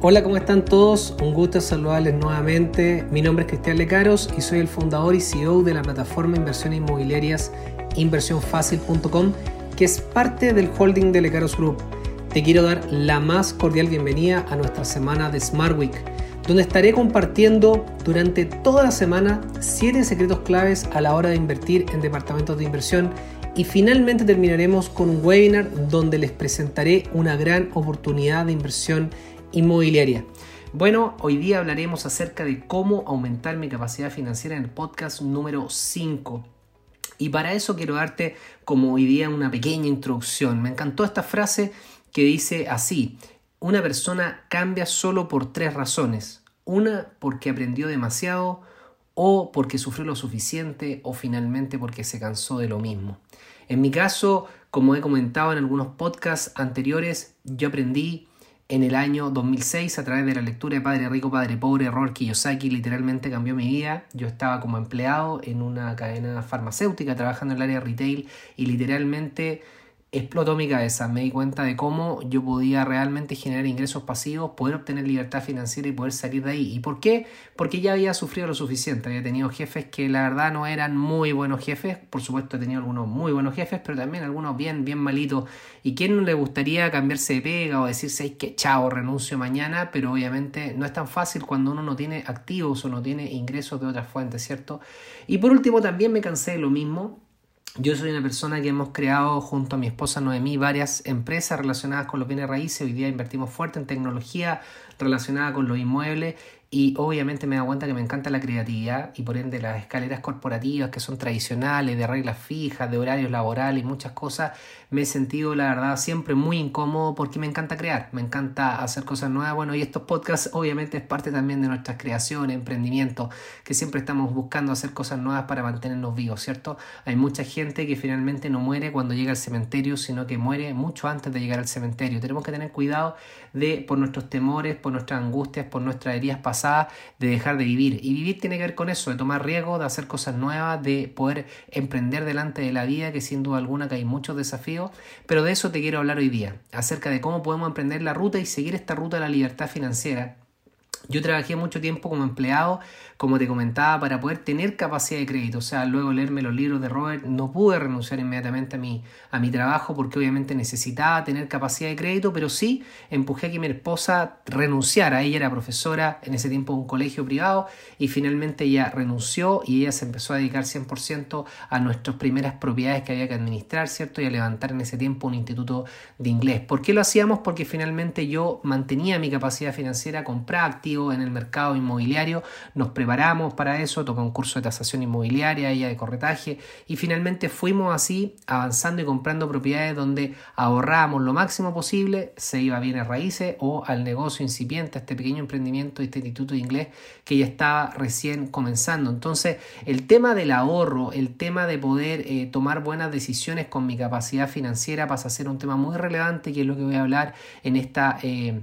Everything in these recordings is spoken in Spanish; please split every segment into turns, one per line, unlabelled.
Hola, ¿cómo están todos? Un gusto saludarles nuevamente. Mi nombre es Cristian Lecaros y soy el fundador y CEO de la plataforma inversiones inmobiliarias inversionfacil.com, que es parte del holding de Lecaros Group. Te quiero dar la más cordial bienvenida a nuestra semana de Smart Week, donde estaré compartiendo durante toda la semana 7 secretos claves a la hora de invertir en departamentos de inversión y finalmente terminaremos con un webinar donde les presentaré una gran oportunidad de inversión inmobiliaria. Bueno, hoy día hablaremos acerca de cómo aumentar mi capacidad financiera en el podcast número 5. Y para eso quiero darte como hoy día una pequeña introducción. Me encantó esta frase que dice así, una persona cambia solo por tres razones. Una porque aprendió demasiado, o porque sufrió lo suficiente, o finalmente porque se cansó de lo mismo. En mi caso, como he comentado en algunos podcasts anteriores, yo aprendí en el año 2006 a través de la lectura de Padre Rico, Padre Pobre, Robert Kiyosaki, literalmente cambió mi vida. Yo estaba como empleado en una cadena farmacéutica trabajando en el área retail y literalmente explotó mi cabeza. Me di cuenta de cómo yo podía realmente generar ingresos pasivos, poder obtener libertad financiera y poder salir de ahí. ¿Y por qué? Porque ya había sufrido lo suficiente. Había tenido jefes que la verdad no eran muy buenos jefes. Por supuesto he tenido algunos muy buenos jefes, pero también algunos bien, bien malitos. ¿Y quién no le gustaría cambiarse de pega o decirse que chao, renuncio mañana? Pero obviamente no es tan fácil cuando uno no tiene activos o no tiene ingresos de otras fuentes, ¿cierto? Y por último también me cansé de lo mismo yo soy una persona que hemos creado junto a mi esposa Noemí varias empresas relacionadas con los bienes raíces. Hoy día invertimos fuerte en tecnología relacionada con los inmuebles y obviamente me da cuenta que me encanta la creatividad y por ende las escaleras corporativas que son tradicionales, de reglas fijas, de horarios laborales y muchas cosas, me he sentido la verdad siempre muy incómodo porque me encanta crear, me encanta hacer cosas nuevas. Bueno, y estos podcasts obviamente es parte también de nuestras creaciones, emprendimientos, que siempre estamos buscando hacer cosas nuevas para mantenernos vivos, ¿cierto? Hay mucha gente que finalmente no muere cuando llega al cementerio, sino que muere mucho antes de llegar al cementerio. Tenemos que tener cuidado de por nuestros temores, por nuestras angustias, por nuestras heridas pasadas de dejar de vivir. Y vivir tiene que ver con eso, de tomar riesgo, de hacer cosas nuevas, de poder emprender delante de la vida, que sin duda alguna que hay muchos desafíos, pero de eso te quiero hablar hoy día, acerca de cómo podemos emprender la ruta y seguir esta ruta de la libertad financiera. Yo trabajé mucho tiempo como empleado como te comentaba, para poder tener capacidad de crédito. O sea, luego leerme los libros de Robert, no pude renunciar inmediatamente a mi, a mi trabajo porque obviamente necesitaba tener capacidad de crédito, pero sí empujé a que mi esposa renunciara. Ella era profesora en ese tiempo en un colegio privado y finalmente ella renunció y ella se empezó a dedicar 100% a nuestras primeras propiedades que había que administrar, ¿cierto? Y a levantar en ese tiempo un instituto de inglés. ¿Por qué lo hacíamos? Porque finalmente yo mantenía mi capacidad financiera, compraba activos en el mercado inmobiliario, nos para eso, tomé un curso de tasación inmobiliaria, ella de corretaje y finalmente fuimos así avanzando y comprando propiedades donde ahorrábamos lo máximo posible, se iba bien a raíces o al negocio incipiente, a este pequeño emprendimiento, este instituto de inglés que ya estaba recién comenzando. Entonces el tema del ahorro, el tema de poder eh, tomar buenas decisiones con mi capacidad financiera pasa a ser un tema muy relevante que es lo que voy a hablar en esta... Eh,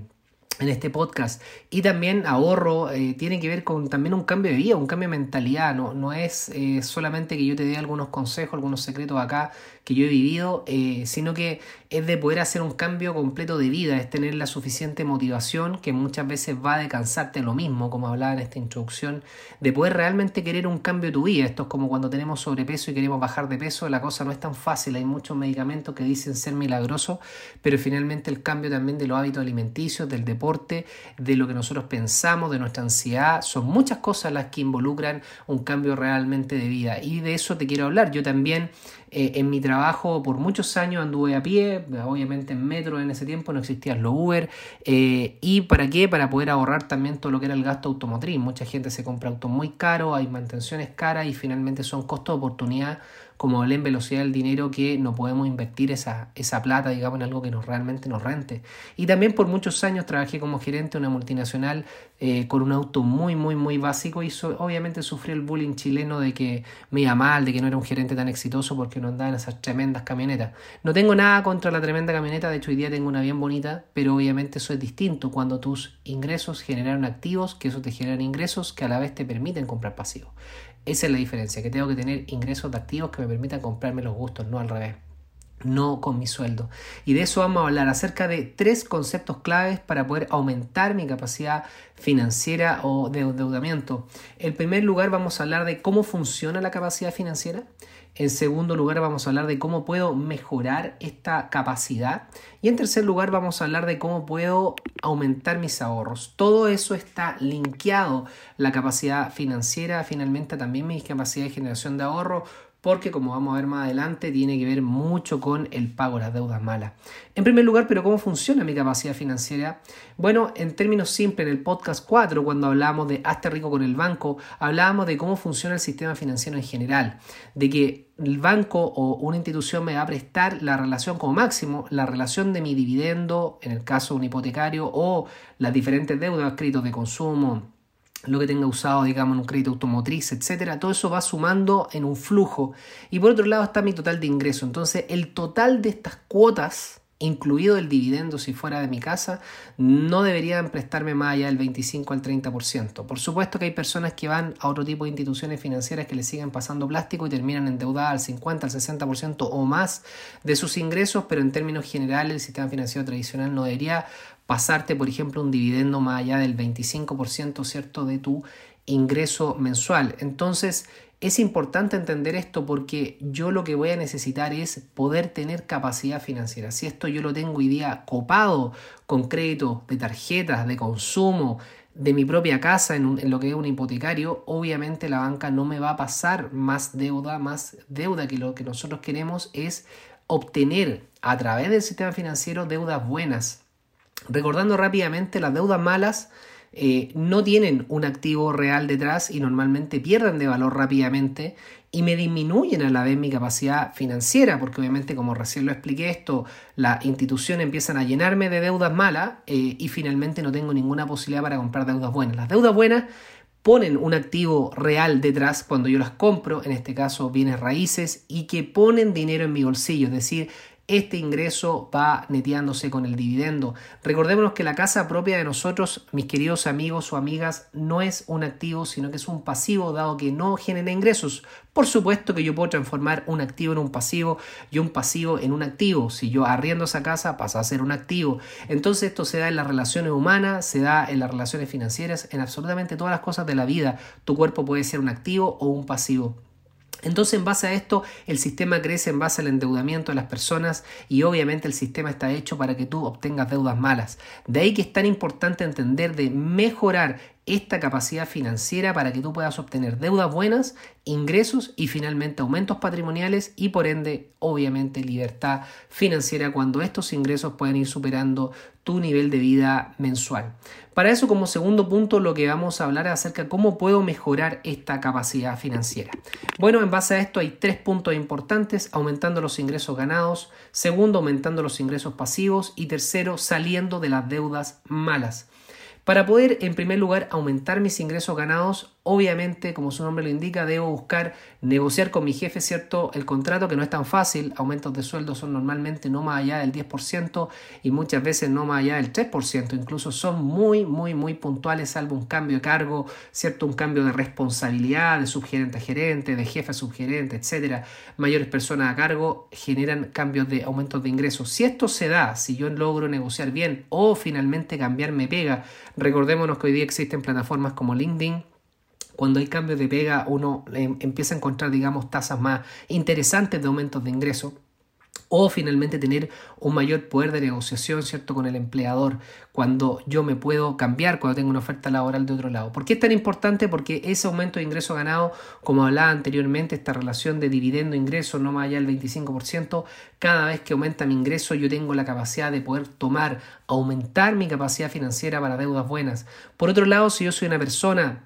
en este podcast. Y también ahorro eh, tiene que ver con también un cambio de vida, un cambio de mentalidad. No, no es eh, solamente que yo te dé algunos consejos, algunos secretos acá que yo he vivido, eh, sino que es de poder hacer un cambio completo de vida, es tener la suficiente motivación que muchas veces va a cansarte lo mismo, como hablaba en esta introducción, de poder realmente querer un cambio de tu vida. Esto es como cuando tenemos sobrepeso y queremos bajar de peso, la cosa no es tan fácil, hay muchos medicamentos que dicen ser milagrosos, pero finalmente el cambio también de los hábitos alimenticios, del deporte, de lo que nosotros pensamos, de nuestra ansiedad, son muchas cosas las que involucran un cambio realmente de vida. Y de eso te quiero hablar. Yo también eh, en mi trabajo por muchos años anduve a pie, obviamente en metro en ese tiempo no existían los Uber. Eh, ¿Y para qué? Para poder ahorrar también todo lo que era el gasto automotriz. Mucha gente se compra autos muy caros, hay mantenciones caras y finalmente son costos de oportunidad como el en velocidad del dinero que no podemos invertir esa, esa plata, digamos, en algo que nos realmente nos rente. Y también por muchos años trabajé como gerente de una multinacional eh, con un auto muy, muy, muy básico y obviamente sufrí el bullying chileno de que me iba mal, de que no era un gerente tan exitoso porque no andaba en esas tremendas camionetas. No tengo nada contra la tremenda camioneta, de hecho hoy día tengo una bien bonita, pero obviamente eso es distinto cuando tus ingresos generan activos, que eso te generan ingresos que a la vez te permiten comprar pasivos. Esa es la diferencia, que tengo que tener ingresos de activos que me permitan comprarme los gustos, no al revés. no con mi sueldo. Y de eso vamos a hablar acerca de tres conceptos claves para poder aumentar mi capacidad financiera o de endeudamiento. En primer lugar vamos a hablar de cómo funciona la capacidad financiera. En segundo lugar vamos a hablar de cómo puedo mejorar esta capacidad. Y en tercer lugar vamos a hablar de cómo puedo aumentar mis ahorros. Todo eso está linkeado. La capacidad financiera, finalmente también mi capacidad de generación de ahorro porque como vamos a ver más adelante tiene que ver mucho con el pago de las deudas malas. En primer lugar, pero ¿cómo funciona mi capacidad financiera? Bueno, en términos simples, en el podcast 4, cuando hablamos de Hazte rico con el banco, hablábamos de cómo funciona el sistema financiero en general, de que el banco o una institución me va a prestar la relación como máximo, la relación de mi dividendo, en el caso de un hipotecario, o las diferentes deudas, créditos de consumo, lo que tenga usado, digamos, en un crédito automotriz, etcétera, todo eso va sumando en un flujo. Y por otro lado está mi total de ingreso. Entonces, el total de estas cuotas, incluido el dividendo si fuera de mi casa, no deberían prestarme más allá del 25 al 30%. Por supuesto que hay personas que van a otro tipo de instituciones financieras que le siguen pasando plástico y terminan endeudadas al 50, al 60% o más de sus ingresos, pero en términos generales el sistema financiero tradicional no debería pasarte, por ejemplo, un dividendo más allá del 25%, ¿cierto?, de tu ingreso mensual. Entonces, es importante entender esto porque yo lo que voy a necesitar es poder tener capacidad financiera. Si esto yo lo tengo hoy día copado con crédito de tarjetas, de consumo, de mi propia casa en, en, lo que es un hipotecario, obviamente la banca no me va a pasar más deuda, más deuda que lo que nosotros queremos es obtener a través del sistema financiero deudas buenas, Recordando rápidamente, las deudas malas eh, no tienen un activo real detrás y normalmente pierden de valor rápidamente y me disminuyen a la vez mi capacidad financiera, porque obviamente como recién lo expliqué esto, las instituciones empiezan a llenarme de deudas malas eh, y finalmente no tengo ninguna posibilidad para comprar deudas buenas. Las deudas buenas ponen un activo real detrás cuando yo las compro, en este caso bienes raíces, y que ponen dinero en mi bolsillo, es decir, este ingreso va neteándose con el dividendo. Recordémonos que la casa propia de nosotros, mis queridos amigos o amigas, no es un activo, sino que es un pasivo, dado que no genera ingresos. Por supuesto que yo puedo transformar un activo en un pasivo y un pasivo en un activo. Si yo arriendo esa casa, pasa a ser un activo. Entonces esto se da en las relaciones humanas, se da en las relaciones financieras, en absolutamente todas las cosas de la vida. Tu cuerpo puede ser un activo o un pasivo. Entonces, en base a esto, el sistema crece en base al endeudamiento de las personas y obviamente el sistema está hecho para que tú obtengas deudas malas. De ahí que es tan importante entender de mejorar esta capacidad financiera para que tú puedas obtener deudas buenas, ingresos y finalmente aumentos patrimoniales y por ende obviamente libertad financiera cuando estos ingresos pueden ir superando tu nivel de vida mensual. Para eso como segundo punto lo que vamos a hablar es acerca de cómo puedo mejorar esta capacidad financiera. Bueno, en base a esto hay tres puntos importantes, aumentando los ingresos ganados, segundo, aumentando los ingresos pasivos y tercero, saliendo de las deudas malas. Para poder, en primer lugar, aumentar mis ingresos ganados, obviamente, como su nombre lo indica, debo buscar negociar con mi jefe, ¿cierto? El contrato que no es tan fácil, aumentos de sueldo son normalmente no más allá del 10% y muchas veces no más allá del 3%, incluso son muy, muy, muy puntuales, salvo un cambio de cargo, ¿cierto? Un cambio de responsabilidad de subgerente a gerente, de jefe a subgerente, etcétera. Mayores personas a cargo generan cambios de aumentos de ingresos. Si esto se da, si yo logro negociar bien o finalmente cambiarme pega, Recordémonos que hoy día existen plataformas como LinkedIn, cuando hay cambios de pega uno em, empieza a encontrar, digamos, tasas más interesantes de aumentos de ingresos o finalmente tener un mayor poder de negociación, ¿cierto?, con el empleador cuando yo me puedo cambiar, cuando tengo una oferta laboral de otro lado. ¿Por qué es tan importante? Porque ese aumento de ingreso ganado, como hablaba anteriormente, esta relación de dividendo-ingreso no más allá del 25%, cada vez que aumenta mi ingreso yo tengo la capacidad de poder tomar, aumentar mi capacidad financiera para deudas buenas. Por otro lado, si yo soy una persona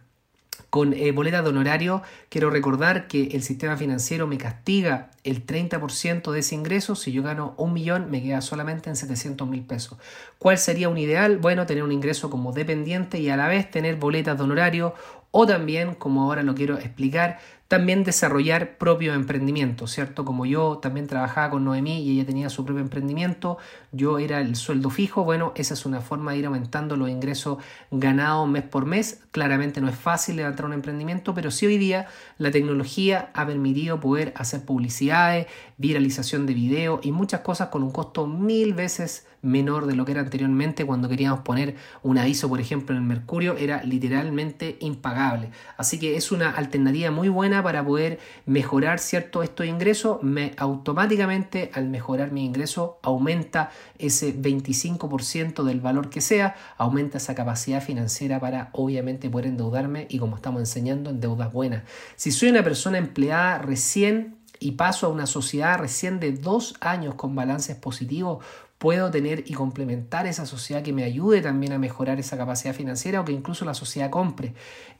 con eh, boleta de honorario, quiero recordar que el sistema financiero me castiga el 30% de ese ingreso. Si yo gano un millón, me queda solamente en 700 mil pesos. ¿Cuál sería un ideal? Bueno, tener un ingreso como dependiente y a la vez tener boletas de honorario o también, como ahora lo quiero explicar, también desarrollar propio emprendimiento, ¿cierto? Como yo también trabajaba con Noemí y ella tenía su propio emprendimiento, yo era el sueldo fijo, bueno, esa es una forma de ir aumentando los ingresos ganados mes por mes. Claramente no es fácil levantar un emprendimiento, pero sí hoy día la tecnología ha permitido poder hacer publicidades, viralización de video y muchas cosas con un costo mil veces menor de lo que era anteriormente cuando queríamos poner un aviso, por ejemplo, en el Mercurio, era literalmente impagable. Así que es una alternativa muy buena para poder mejorar cierto estos ingresos. Me, automáticamente al mejorar mi ingreso aumenta ese 25% del valor que sea, aumenta esa capacidad financiera para obviamente poder endeudarme y como estamos enseñando en deudas buenas. Si soy una persona empleada recién y paso a una sociedad recién de dos años con balances positivos, puedo tener y complementar esa sociedad que me ayude también a mejorar esa capacidad financiera o que incluso la sociedad compre.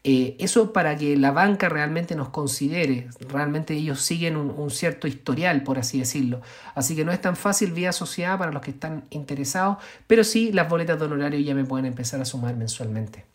Eh, eso para que la banca realmente nos considere, realmente ellos siguen un, cierto historial, por así decirlo. Así que no es tan fácil vía sociedad para los que están interesados, pero sí las boletas de honorario ya me pueden empezar a sumar mensualmente.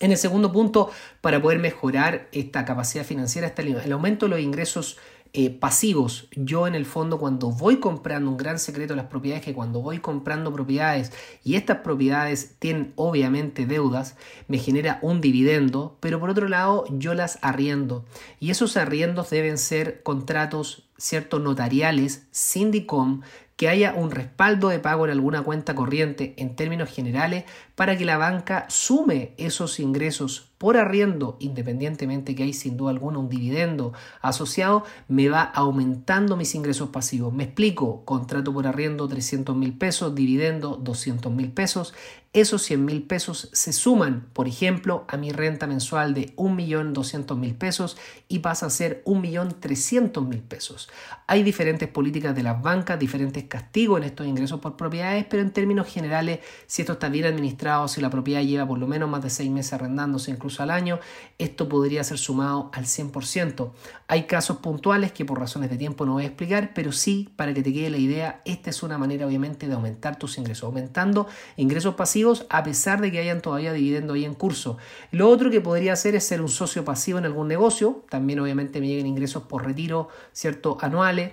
En el segundo punto, para poder mejorar esta capacidad financiera, está el aumento de los ingresos eh, pasivos. Yo en el fondo cuando voy comprando un gran secreto de las propiedades, que cuando voy comprando propiedades y estas propiedades tienen obviamente deudas, me genera un dividendo, pero por otro lado yo las arriendo. Y esos arriendos deben ser contratos, ciertos notariales, sindicom, que haya un respaldo de pago en alguna cuenta corriente en términos generales para que la banca sume esos ingresos por arriendo, independientemente que hay sin duda alguna un dividendo asociado, me va aumentando mis ingresos pasivos. Me explico, contrato por arriendo 300 mil pesos, dividendo 200 mil pesos. Esos 100 mil pesos se suman, por ejemplo, a mi renta mensual de 1.200.000 pesos y pasa a ser 1.300.000 pesos. Hay diferentes políticas de las bancas, diferentes castigos en estos ingresos por propiedades, pero en términos generales, si esto está bien administrado, si la propiedad lleva por lo menos más de seis meses arrendándose, incluso al año, esto podría ser sumado al 100%. Hay casos puntuales que por razones de tiempo no voy a explicar, pero sí, para que te quede la idea, esta es una manera obviamente de aumentar tus ingresos, aumentando ingresos pasivos a pesar de que hayan todavía dividendo ahí en curso. Lo otro que podría hacer es ser un socio pasivo en algún negocio, también obviamente me lleguen ingresos por retiro, ¿cierto? Anuales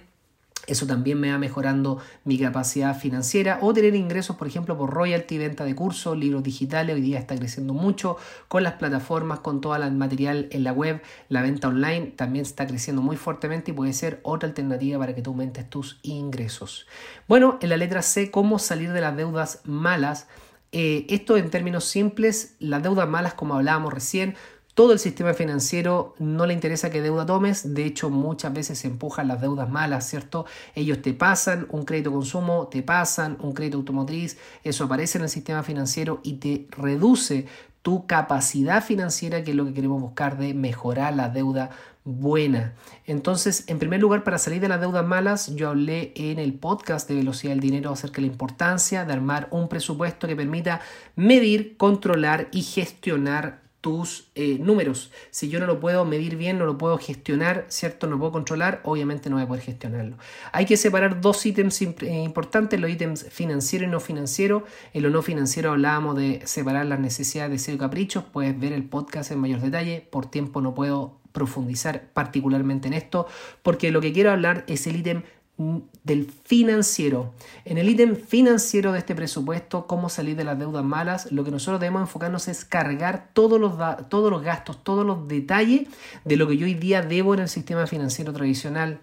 eso también me va mejorando mi capacidad financiera o tener ingresos, por ejemplo, por royalty, venta de cursos, libros digitales. Hoy día está creciendo mucho con las plataformas, con todo el material en la web. La venta online también está creciendo muy fuertemente y puede ser otra alternativa para que tú aumentes tus ingresos. Bueno, en la letra C, cómo salir de las deudas malas. Eh, esto en términos simples, las deudas malas, como hablábamos recién, todo el sistema financiero no le interesa qué deuda tomes, de hecho muchas veces se empujan las deudas malas, ¿cierto? Ellos te pasan un crédito consumo, te pasan un crédito automotriz, eso aparece en el sistema financiero y te reduce tu capacidad financiera, que es lo que queremos buscar de mejorar la deuda buena. Entonces, en primer lugar, para salir de las deudas malas, yo hablé en el podcast de Velocidad del Dinero acerca de la importancia de armar un presupuesto que permita medir, controlar y gestionar tus eh, números. Si yo no lo puedo medir bien, no lo puedo gestionar, ¿cierto? No lo puedo controlar, obviamente no voy a poder gestionarlo. Hay que separar dos ítems eh, importantes, los ítems financiero y no financiero. En lo no financiero hablábamos de separar las necesidades, deseos y caprichos. Puedes ver el podcast en mayor detalle. Por tiempo no puedo profundizar particularmente en esto, porque lo que quiero hablar es el ítem del financiero. En el ítem financiero de este presupuesto, cómo salir de las deudas malas, lo que nosotros debemos enfocarnos es cargar todos los, todos los gastos, todos los detalles de lo que yo hoy día debo en el sistema financiero tradicional,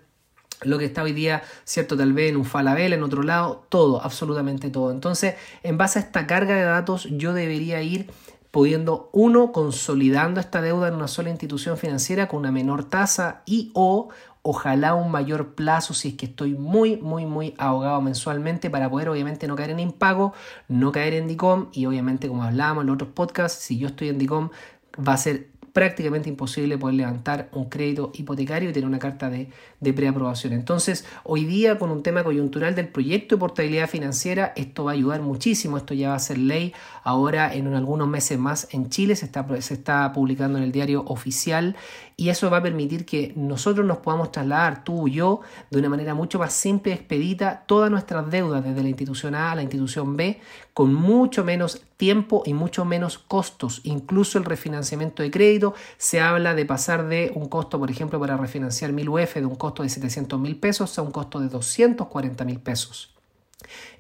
lo que está hoy día, cierto, tal vez en un Falabella, en otro lado, todo, absolutamente todo. Entonces, en base a esta carga de datos, yo debería ir pudiendo, uno, consolidando esta deuda en una sola institución financiera con una menor tasa y o ojalá un mayor plazo si es que estoy muy, muy, muy ahogado mensualmente para poder obviamente no caer en impago, no caer en DICOM y obviamente como hablábamos en los otros podcasts, si yo estoy en DICOM va a ser prácticamente imposible poder levantar un crédito hipotecario y tener una carta de, de preaprobación. Entonces, hoy día con un tema coyuntural del proyecto de portabilidad financiera, esto va a ayudar muchísimo, esto ya va a ser ley ahora en algunos meses más en Chile, se está, se está publicando en el diario oficial y eso va a permitir que nosotros nos podamos trasladar, tú y yo, de una manera mucho más simple y expedita, todas nuestras deudas desde la institución A a la institución B con mucho menos tiempo y mucho menos costos. Incluso el refinanciamiento de crédito se habla de pasar de un costo, por ejemplo, para refinanciar 1000 UF de un costo de 700 mil pesos a un costo de 240 mil pesos.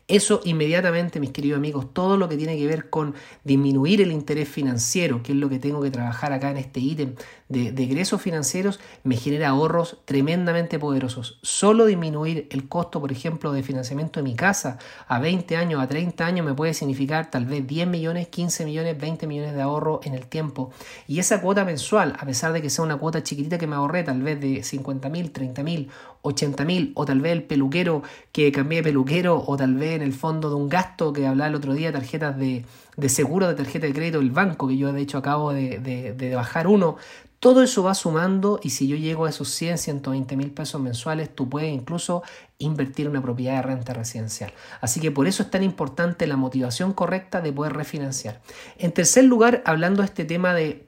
Eso inmediatamente, mis queridos amigos, todo lo que tiene que ver con disminuir el interés financiero, que es lo que tengo que trabajar acá en este ítem de, de egresos financieros, me genera ahorros tremendamente poderosos. Solo disminuir el costo, por ejemplo, de financiamiento de mi casa a 20 años, a 30 años, me puede significar tal vez 10 millones, 15 millones, 20 millones de ahorro en el tiempo. Y esa cuota mensual, a pesar de que sea una cuota chiquitita que me ahorré, tal vez de 50 mil, 30 mil, 80 mil, o tal vez el peluquero que cambié de peluquero, o tal vez en el fondo de un gasto que hablaba el otro día, tarjetas de, seguro de tarjeta de crédito del banco, que yo de hecho acabo de, de, bajar uno. Todo eso va sumando y si yo llego a esos 100, 120 mil pesos mensuales, tú puedes incluso invertir en una propiedad de renta residencial. Así que por eso es tan importante la motivación correcta de poder refinanciar. En tercer lugar, hablando de este tema de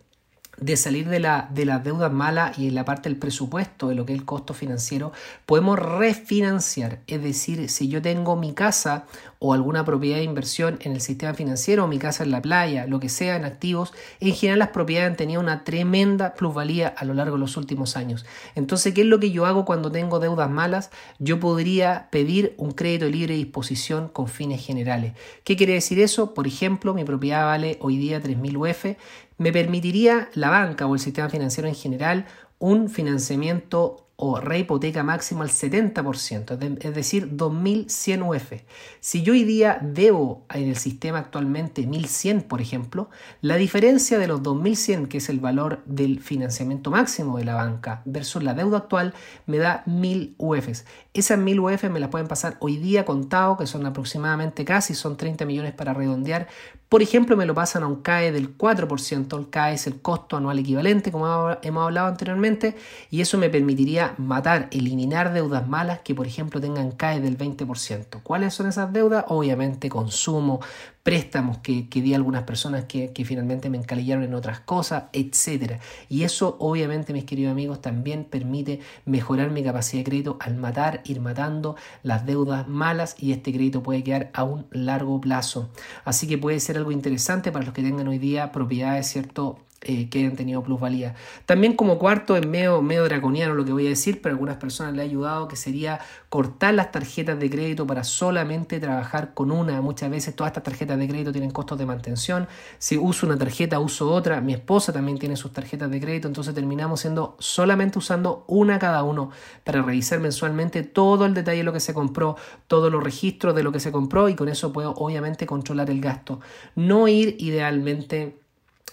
de salir de, la, de las deudas malas y en la parte del presupuesto, de lo que es el costo financiero, podemos refinanciar. Es decir, si yo tengo mi casa o alguna propiedad de inversión en el sistema financiero, mi casa en la playa, lo que sea en activos, en general las propiedades han tenido una tremenda plusvalía a lo largo de los últimos años. Entonces, ¿qué es lo que yo hago cuando tengo deudas malas? Yo podría pedir un crédito de libre disposición con fines generales. ¿Qué quiere decir eso? Por ejemplo, mi propiedad vale hoy día 3.000 UF, me permitiría la banca o el sistema financiero en general un financiamiento o rehipoteca máximo al 70%, es decir, 2.100 UF. Si yo hoy día debo en el sistema actualmente 1.100, por ejemplo, la diferencia de los 2.100, que es el valor del financiamiento máximo de la banca, versus la deuda actual, me da 1.000 UF. Esas 1.000 UF me las pueden pasar hoy día contado, que son aproximadamente casi, son 30 millones para redondear. Por ejemplo, me lo pasan a un CAE del 4%, el CAE es el costo anual equivalente, como hemos hablado anteriormente, y eso me permitiría matar, eliminar deudas malas que, por ejemplo, tengan CAE del 20%. ¿Cuáles son esas deudas? Obviamente consumo, préstamos que, que di a algunas personas que, que, finalmente me encalillaron en otras cosas, etc. Y eso, obviamente, mis queridos amigos, también permite mejorar mi capacidad de crédito al matar, ir matando las deudas malas y este crédito puede quedar a un largo plazo. Así que puede ser algo interesante para los que tengan hoy día propiedades, ¿cierto? Eh, que hayan tenido plusvalía. También como cuarto, es medio, medio draconiano lo que voy a decir, pero a algunas personas le ha ayudado, que sería cortar las tarjetas de crédito para solamente trabajar con una. Muchas veces todas estas tarjetas de crédito tienen costos de mantención. Si uso una tarjeta, uso otra. Mi esposa también tiene sus tarjetas de crédito, entonces terminamos siendo solamente usando una cada uno para revisar mensualmente todo el detalle de lo que se compró, todos los registros de lo que se compró y con eso puedo obviamente controlar el gasto. No ir idealmente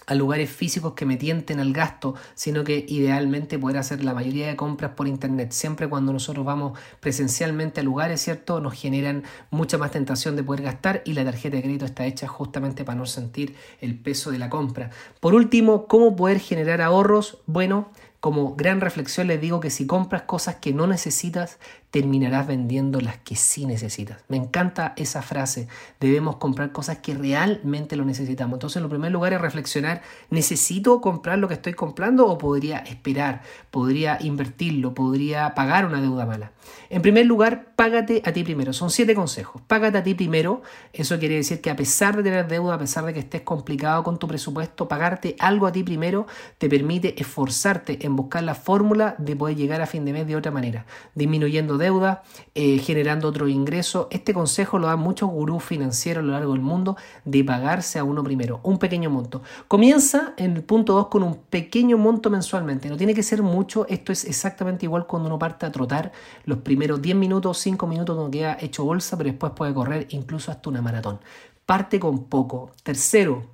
a lugares físicos que me tienten al gasto, sino que idealmente poder hacer la mayoría de compras por internet. Siempre cuando nosotros vamos presencialmente a lugares, ¿cierto? Nos generan mucha más tentación de poder gastar y la tarjeta de crédito está hecha justamente para no sentir el peso de la compra. Por último, ¿cómo poder generar ahorros? Bueno, como gran reflexión les digo que si compras cosas que no necesitas, terminarás vendiendo las que sí necesitas. Me encanta esa frase. Debemos comprar cosas que realmente lo necesitamos. Entonces, en primer lugar es reflexionar, ¿necesito comprar lo que estoy comprando o podría esperar? ¿Podría invertirlo? ¿Podría pagar una deuda mala? En primer lugar, págate a ti primero. Son siete consejos. Págate a ti primero. Eso quiere decir que a pesar de tener deuda, a pesar de que estés complicado con tu presupuesto, pagarte algo a ti primero te permite esforzarte en buscar la fórmula de poder llegar a fin de mes de otra manera, disminuyendo deuda, eh, generando otro ingreso. Este consejo lo dan muchos gurús financieros a lo largo del mundo de pagarse a uno primero, un pequeño monto. Comienza en el punto 2 con un pequeño monto mensualmente, no tiene que ser mucho, esto es exactamente igual cuando uno parte a trotar, los primeros 10 minutos, 5 minutos no queda hecho bolsa, pero después puede correr incluso hasta una maratón. Parte con poco. Tercero,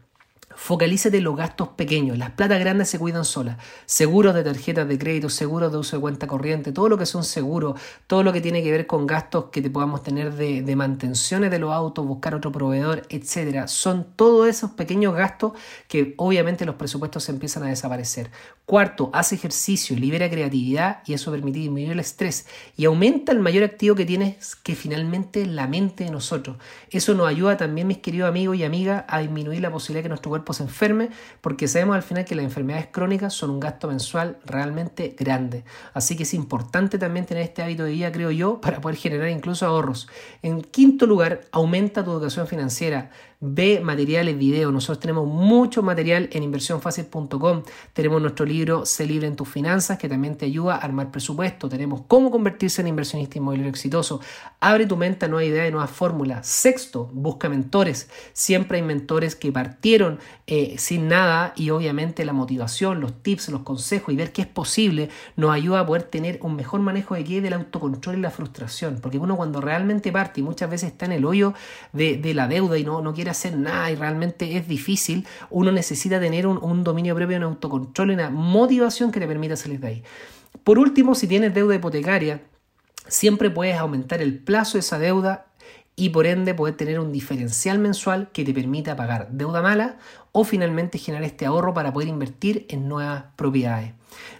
Focalízate en los gastos pequeños. Las platas grandes se cuidan solas. Seguros de tarjetas de crédito, seguros de uso de cuenta corriente, todo lo que son seguros, todo lo que tiene que ver con gastos que te podamos tener de, mantenciones de los autos, buscar otro proveedor, etcétera. Son todos esos pequeños gastos que obviamente los presupuestos empiezan a desaparecer. Cuarto, haz ejercicio, libera creatividad y eso permite disminuir el estrés y aumenta el mayor activo que tienes que finalmente la mente de nosotros. Eso nos ayuda también, mis queridos amigos y amigas, a disminuir la posibilidad que nuestro cuerpo se enferme, porque sabemos al final que las enfermedades crónicas son un gasto mensual realmente grande. Así que es importante también tener este hábito de vida, creo yo, para poder generar incluso ahorros. En quinto lugar, aumenta tu educación financiera. Ve materiales, video. Nosotros tenemos mucho material en inversionfacil.com. Tenemos nuestro libro Se libre en tus finanzas que también te ayuda a armar presupuesto. Tenemos cómo convertirse en inversionista inmobiliario exitoso. Abre tu mente a nuevas ideas y nuevas fórmulas. Sexto, busca mentores. Siempre hay mentores que partieron eh, sin nada y obviamente la motivación, los tips, los consejos y ver qué es posible nos ayuda a poder tener un mejor manejo de qué del autocontrol y la frustración. Porque uno cuando realmente parte y muchas veces está en el hoyo de, la deuda y no, no quiere hacer nada y realmente es difícil, uno necesita tener un, dominio propio, un autocontrol una motivación que te permita salir de ahí. Por último, si tienes deuda hipotecaria, siempre puedes aumentar el plazo de esa deuda y por ende poder tener un diferencial mensual que te permita pagar deuda mala o finalmente generar este ahorro para poder invertir en nuevas propiedades.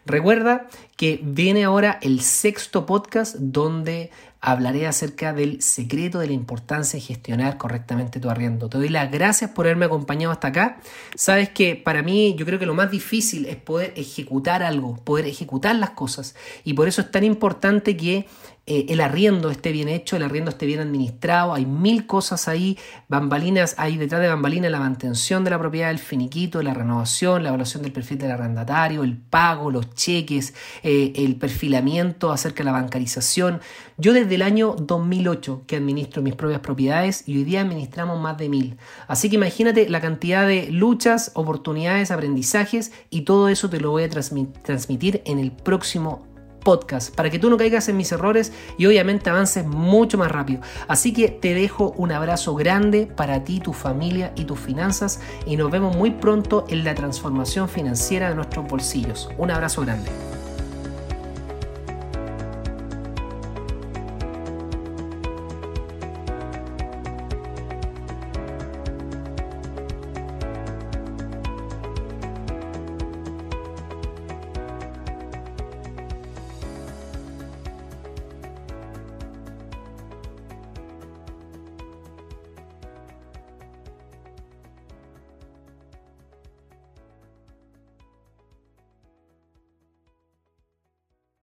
Recuerda que viene ahora el sexto podcast donde hablaré acerca del secreto de la importancia de gestionar correctamente tu arriendo. Te doy las gracias por haberme acompañado hasta acá. Sabes que para mí yo creo que lo más difícil es poder ejecutar algo, poder ejecutar las cosas. Y por eso es tan importante que eh, el arriendo esté bien hecho, el arriendo esté bien administrado, hay mil cosas ahí, bambalinas, hay detrás de bambalinas la mantención de la propiedad, el finiquito, la renovación, la evaluación del perfil del arrendatario, el pago, los cheques, eh, el perfilamiento acerca de la bancarización. Yo desde el año 2008 que administro mis propias propiedades y hoy día administramos más de mil. Así que imagínate la cantidad de luchas, oportunidades, aprendizajes y todo eso te lo voy a transmitir en el próximo podcast para que tú no caigas en mis errores y obviamente avances mucho más rápido. Así que te dejo un abrazo grande para ti, tu familia y tus finanzas y nos vemos muy pronto en la transformación financiera de nuestros bolsillos. Un abrazo grande.